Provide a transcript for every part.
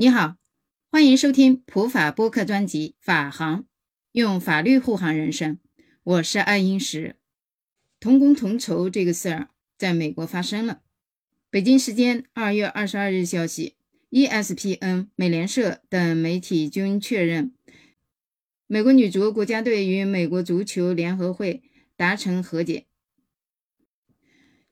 你好，欢迎收听普法播客专辑《法行》，用法律护航人生。我是爱英石。同工同酬这个事儿在美国发生了。北京时间二月二十二日消息，ESPN、美联社等媒体均确认，美国女足国家队与美国足球联合会达成和解。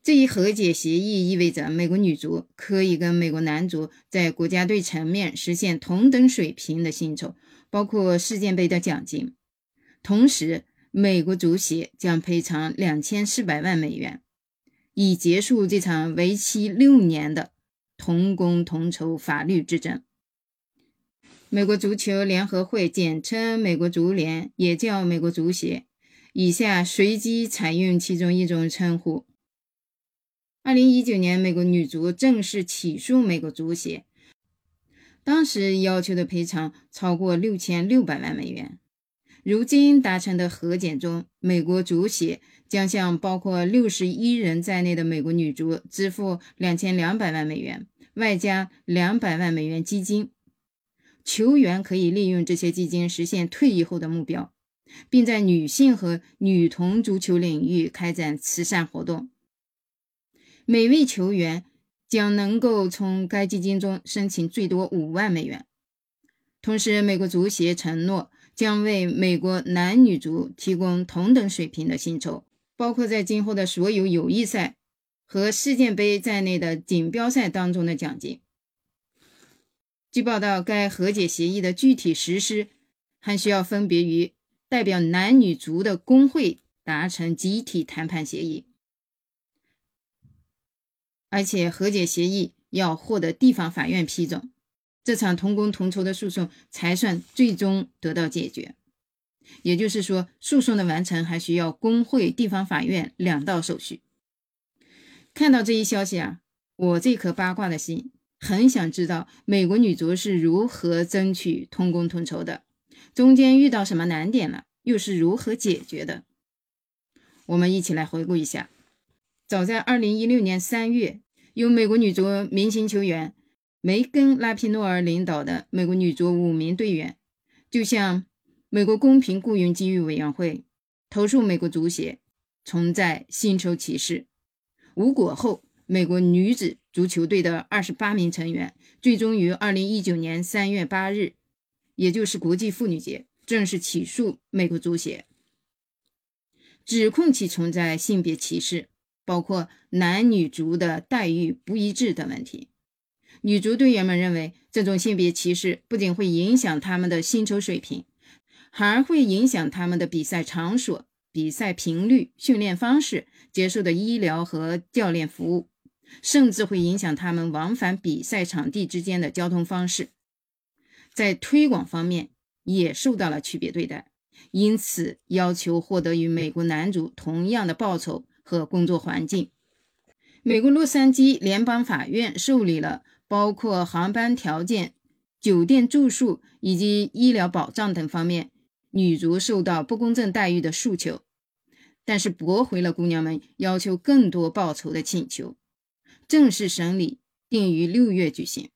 这一和解协议意味着美国女足可以跟美国男足在国家队层面实现同等水平的薪酬，包括世界杯的奖金。同时，美国足协将赔偿两千四百万美元，以结束这场为期六年的同工同酬法律之争。美国足球联合会（简称美国足联）也叫美国足协，以下随机采用其中一种称呼。二零一九年，美国女足正式起诉美国足协，当时要求的赔偿超过六千六百万美元。如今达成的和解中，美国足协将向包括六十一人在内的美国女足支付两千两百万美元，外加两百万美元基金。球员可以利用这些基金实现退役后的目标，并在女性和女童足球领域开展慈善活动。每位球员将能够从该基金中申请最多五万美元。同时，美国足协承诺将为美国男女足提供同等水平的薪酬，包括在今后的所有友谊赛和世界杯在内的锦标赛当中的奖金。据报道，该和解协议的具体实施还需要分别与代表男女足的工会达成集体谈判协议。而且和解协议要获得地方法院批准，这场同工同酬的诉讼才算最终得到解决。也就是说，诉讼的完成还需要工会、地方法院两道手续。看到这一消息啊，我这颗八卦的心很想知道美国女足是如何争取同工同酬的，中间遇到什么难点了，又是如何解决的？我们一起来回顾一下。早在二零一六年三月，由美国女足明星球员梅根·拉皮诺尔领导的美国女足五名队员，就向美国公平雇佣机遇委员会投诉美国足协存在薪酬歧视。无果后，美国女子足球队的二十八名成员最终于二零一九年三月八日，也就是国际妇女节，正式起诉美国足协，指控其存在性别歧视。包括男女足的待遇不一致等问题，女足队员们认为，这种性别歧视不仅会影响他们的薪酬水平，还会影响他们的比赛场所、比赛频率、训练方式、接受的医疗和教练服务，甚至会影响他们往返比赛场地之间的交通方式。在推广方面也受到了区别对待，因此要求获得与美国男足同样的报酬。和工作环境，美国洛杉矶联邦法院受理了包括航班条件、酒店住宿以及医疗保障等方面女足受到不公正待遇的诉求，但是驳回了姑娘们要求更多报酬的请求。正式审理定于六月举行。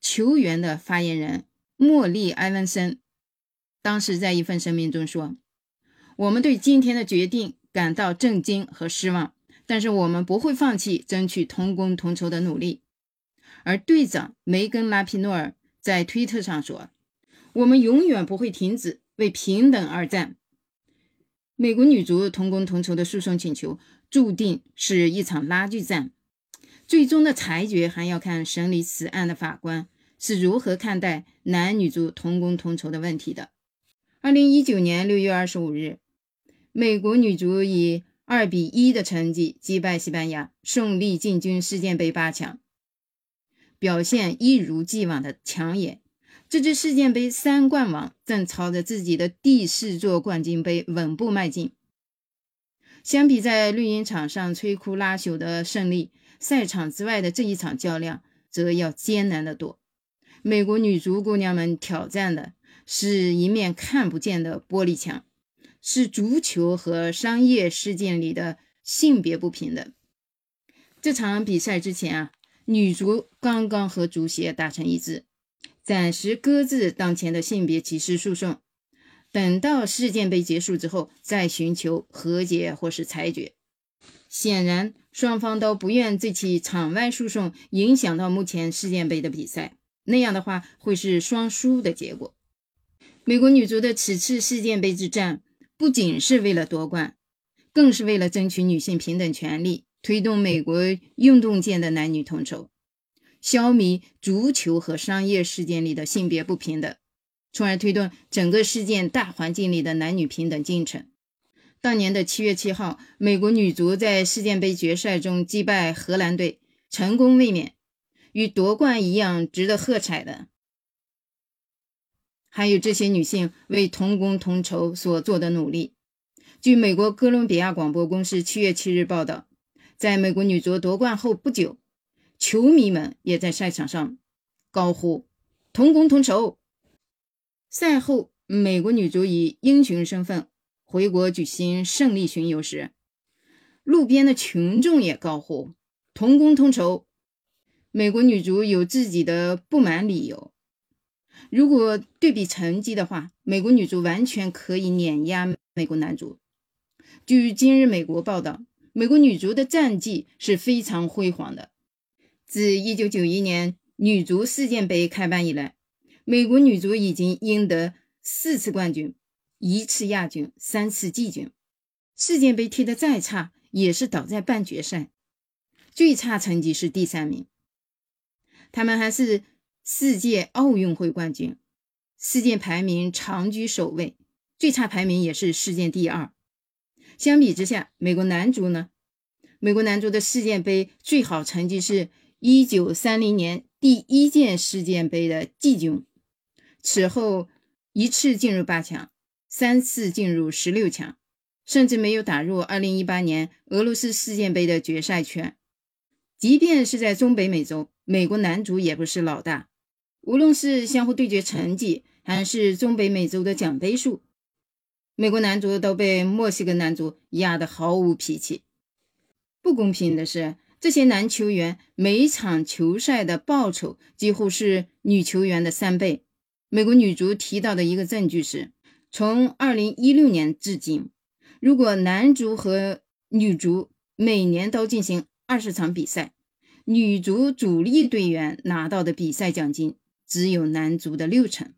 球员的发言人莫莉·埃文森当时在一份声明中说。我们对今天的决定感到震惊和失望，但是我们不会放弃争取同工同酬的努力。而队长梅根·拉皮诺尔在推特上说：“我们永远不会停止为平等而战。”美国女足同工同酬的诉讼请求注定是一场拉锯战，最终的裁决还要看审理此案的法官是如何看待男女足同工同酬的问题的。二零一九年六月二十五日。美国女足以二比一的成绩击败西班牙，顺利进军世界杯八强，表现一如既往的抢眼。这支世界杯三冠王正朝着自己的第四座冠军杯稳步迈进。相比在绿茵场上摧枯拉朽的胜利，赛场之外的这一场较量则要艰难得多。美国女足姑娘们挑战的是一面看不见的玻璃墙。是足球和商业事件里的性别不平等。这场比赛之前啊，女足刚刚和足协达成一致，暂时搁置当前的性别歧视诉讼，等到世界杯结束之后再寻求和解或是裁决。显然，双方都不愿这起场外诉讼影响到目前世界杯的比赛，那样的话会是双输的结果。美国女足的此次世界杯之战，不仅是为了夺冠，更是为了争取女性平等权利，推动美国运动界的男女同酬，消弭足球和商业事件里的性别不平等，从而推动整个事件大环境里的男女平等进程。当年的七月七号，美国女足在世界杯决赛中击败荷兰队，成功卫冕，与夺冠一样值得喝彩的。还有这些女性为同工同酬所做的努力。据美国哥伦比亚广播公司七月七日报道，在美国女足夺冠后不久，球迷们也在赛场上高呼“同工同酬”。赛后，美国女足以英雄身份回国举行胜利巡游时，路边的群众也高呼“同工同酬”。美国女足有自己的不满理由。如果对比成绩的话，美国女足完全可以碾压美国男足。据今日美国报道，美国女足的战绩是非常辉煌的。自1991年女足世界杯开办以来，美国女足已经赢得四次冠军、一次亚军、三次季军。世界杯踢得再差，也是倒在半决赛，最差成绩是第三名。他们还是。世界奥运会冠军，世界排名长居首位，最差排名也是世界第二。相比之下，美国男足呢？美国男足的世界杯最好成绩是1930年第一届世界杯的季军，此后一次进入八强，三次进入十六强，甚至没有打入2018年俄罗斯世界杯的决赛圈。即便是在中北美洲，美国男足也不是老大。无论是相互对决成绩，还是中北美洲的奖杯数，美国男足都被墨西哥男足压得毫无脾气。不公平的是，这些男球员每场球赛的报酬几乎是女球员的三倍。美国女足提到的一个证据是，从2016年至今，如果男足和女足每年都进行二十场比赛，女足主力队员拿到的比赛奖金。只有男足的六成。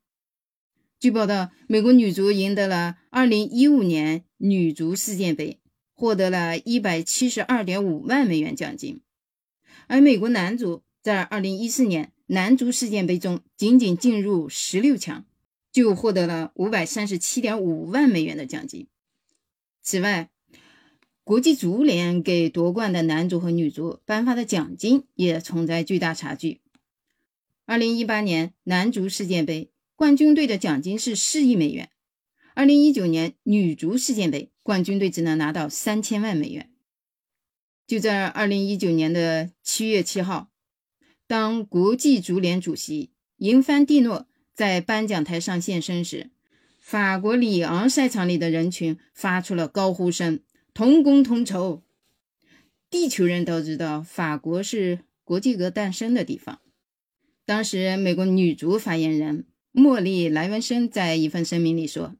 据报道，美国女足赢得了2015年女足世界杯，获得了一百七十二点五万美元奖金，而美国男足在2014年男足世界杯中仅仅进入十六强，就获得了五百三十七点五万美元的奖金。此外，国际足联给夺冠的男足和女足颁发的奖金也存在巨大差距。二零一八年男足世界杯冠军队的奖金是四亿美元，二零一九年女足世界杯冠军队只能拿到三千万美元。就在二零一九年的七月七号，当国际足联主席银凡蒂诺在颁奖台上现身时，法国里昂赛场里的人群发出了高呼声：“同工同酬！”地球人都知道，法国是国际歌诞生的地方。当时，美国女足发言人莫莉·莱文森在一份声明里说：“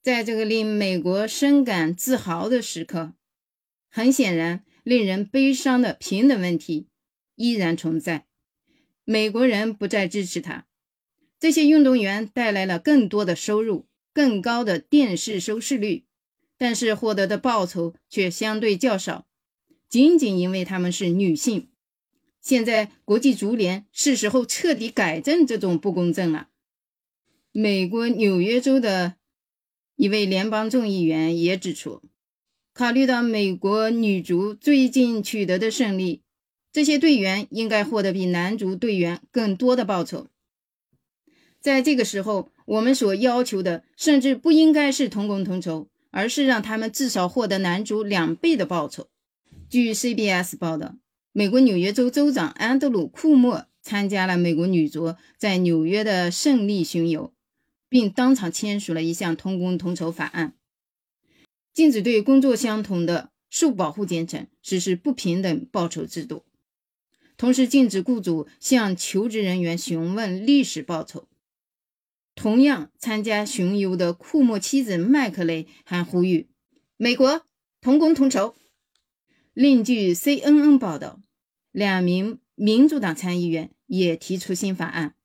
在这个令美国深感自豪的时刻，很显然，令人悲伤的平等问题依然存在。美国人不再支持他。这些运动员带来了更多的收入、更高的电视收视率，但是获得的报酬却相对较少，仅仅因为他们是女性。”现在，国际足联是时候彻底改正这种不公正了。美国纽约州的一位联邦众议员也指出，考虑到美国女足最近取得的胜利，这些队员应该获得比男足队员更多的报酬。在这个时候，我们所要求的甚至不应该是同工同酬，而是让他们至少获得男足两倍的报酬。据 CBS 报道。美国纽约州州长安德鲁·库莫参加了美国女足在纽约的胜利巡游，并当场签署了一项同工同酬法案，禁止对工作相同的受保护阶层实施不平等报酬制度，同时禁止雇主向求职人员询问历史报酬。同样参加巡游的库莫妻子麦克雷还呼吁美国同工同酬。另据 CNN 报道，两名民主党参议员也提出新法案，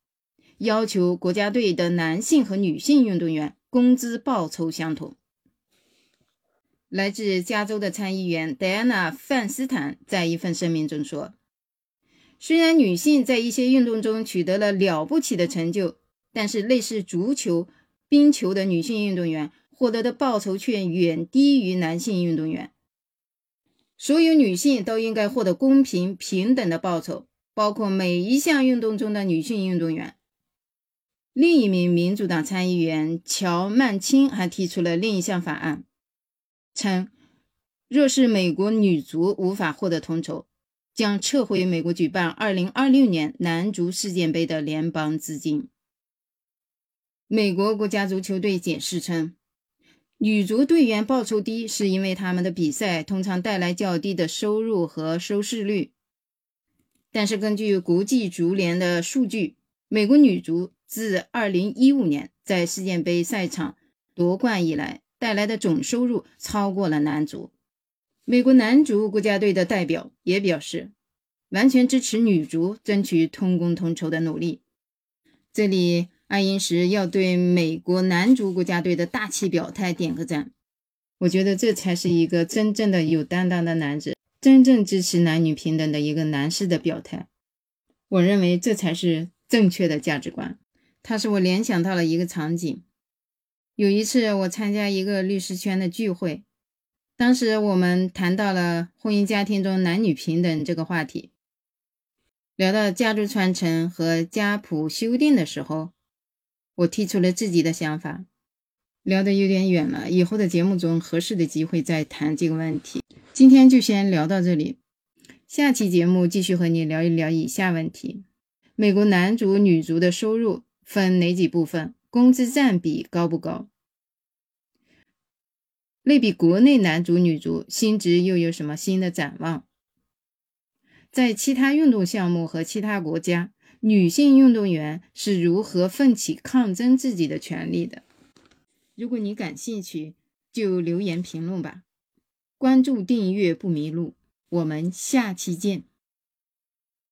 要求国家队的男性和女性运动员工资报酬相同。来自加州的参议员戴安娜·范斯坦在一份声明中说：“虽然女性在一些运动中取得了了不起的成就。”但是，类似足球、冰球的女性运动员获得的报酬却远低于男性运动员。所有女性都应该获得公平平等的报酬，包括每一项运动中的女性运动员。另一名民主党参议员乔·曼青还提出了另一项法案，称若是美国女足无法获得同酬，将撤回美国举办2026年男足世界杯的联邦资金。美国国家足球队解释称，女足队员报酬低是因为他们的比赛通常带来较低的收入和收视率。但是，根据国际足联的数据，美国女足自2015年在世界杯赛场夺冠以来，带来的总收入超过了男足。美国男足国家队的代表也表示，完全支持女足争取同工同酬的努力。这里。爱因时要对美国男足国家队的大气表态点个赞，我觉得这才是一个真正的有担当的男子，真正支持男女平等的一个男士的表态。我认为这才是正确的价值观。它使我联想到了一个场景：有一次我参加一个律师圈的聚会，当时我们谈到了婚姻家庭中男女平等这个话题，聊到家族传承和家谱修订的时候。我提出了自己的想法，聊得有点远了，以后的节目中合适的机会再谈这个问题。今天就先聊到这里，下期节目继续和你聊一聊以下问题：美国男足、女足的收入分哪几部分？工资占比高不高？类比国内男足、女足，薪资又有什么新的展望？在其他运动项目和其他国家。女性运动员是如何奋起抗争自己的权利的？如果你感兴趣，就留言评论吧。关注订阅不迷路，我们下期见。